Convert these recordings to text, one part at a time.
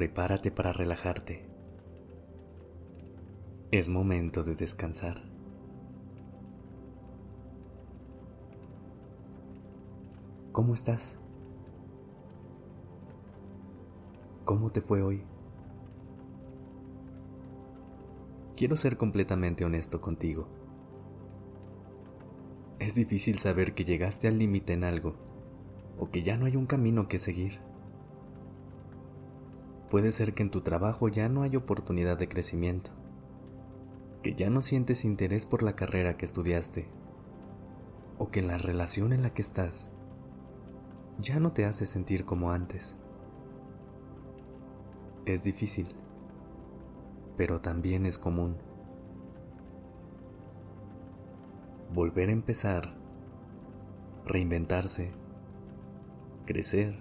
Prepárate para relajarte. Es momento de descansar. ¿Cómo estás? ¿Cómo te fue hoy? Quiero ser completamente honesto contigo. Es difícil saber que llegaste al límite en algo o que ya no hay un camino que seguir. Puede ser que en tu trabajo ya no hay oportunidad de crecimiento, que ya no sientes interés por la carrera que estudiaste, o que la relación en la que estás ya no te hace sentir como antes. Es difícil, pero también es común. Volver a empezar, reinventarse, crecer,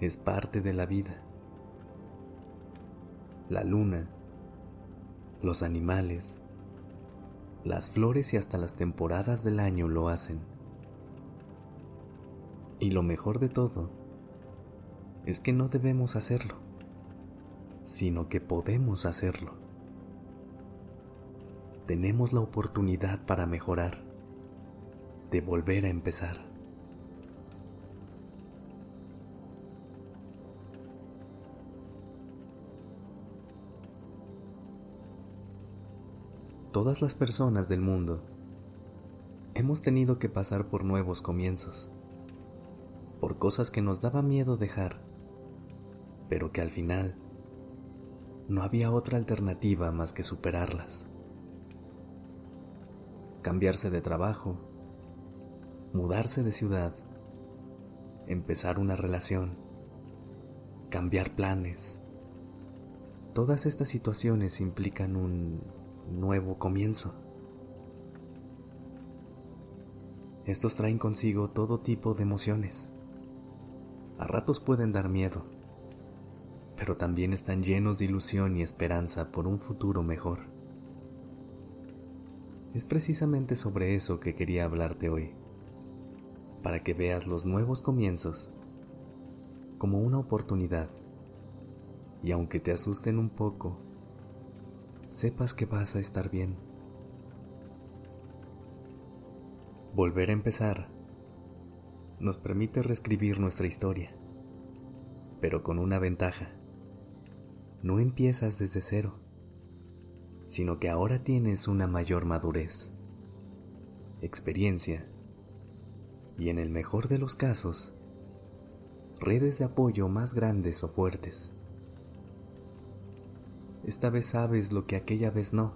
es parte de la vida. La luna, los animales, las flores y hasta las temporadas del año lo hacen. Y lo mejor de todo es que no debemos hacerlo, sino que podemos hacerlo. Tenemos la oportunidad para mejorar, de volver a empezar. Todas las personas del mundo hemos tenido que pasar por nuevos comienzos, por cosas que nos daba miedo dejar, pero que al final no había otra alternativa más que superarlas. Cambiarse de trabajo, mudarse de ciudad, empezar una relación, cambiar planes. Todas estas situaciones implican un nuevo comienzo. Estos traen consigo todo tipo de emociones. A ratos pueden dar miedo, pero también están llenos de ilusión y esperanza por un futuro mejor. Es precisamente sobre eso que quería hablarte hoy, para que veas los nuevos comienzos como una oportunidad y aunque te asusten un poco, sepas que vas a estar bien. Volver a empezar nos permite reescribir nuestra historia, pero con una ventaja. No empiezas desde cero, sino que ahora tienes una mayor madurez, experiencia y en el mejor de los casos, redes de apoyo más grandes o fuertes. Esta vez sabes lo que aquella vez no.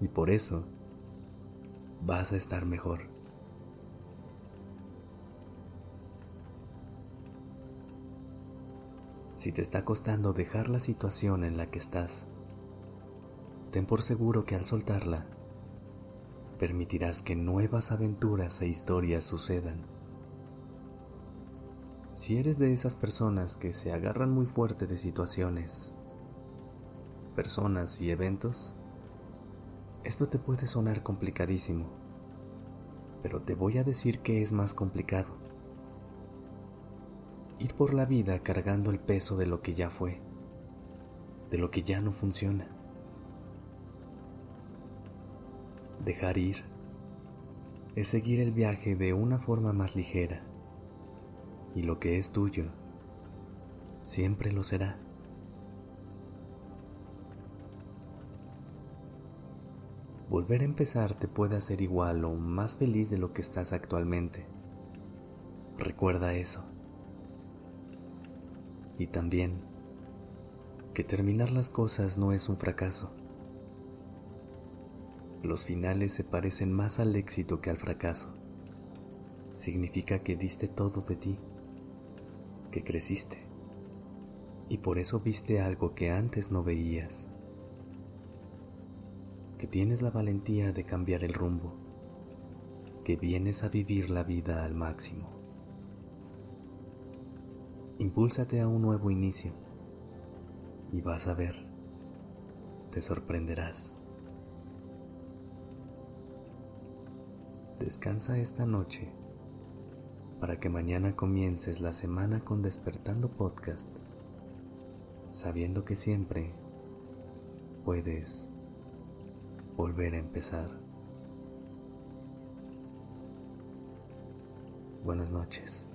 Y por eso vas a estar mejor. Si te está costando dejar la situación en la que estás, ten por seguro que al soltarla, permitirás que nuevas aventuras e historias sucedan. Si eres de esas personas que se agarran muy fuerte de situaciones personas y eventos, esto te puede sonar complicadísimo, pero te voy a decir que es más complicado. Ir por la vida cargando el peso de lo que ya fue, de lo que ya no funciona. Dejar ir es seguir el viaje de una forma más ligera, y lo que es tuyo siempre lo será. Volver a empezar te puede hacer igual o más feliz de lo que estás actualmente. Recuerda eso. Y también que terminar las cosas no es un fracaso. Los finales se parecen más al éxito que al fracaso. Significa que diste todo de ti, que creciste y por eso viste algo que antes no veías, que tienes la valentía de cambiar el rumbo, que vienes a vivir la vida al máximo. Impúlsate a un nuevo inicio y vas a ver, te sorprenderás. Descansa esta noche para que mañana comiences la semana con Despertando Podcast, sabiendo que siempre puedes volver a empezar. Buenas noches.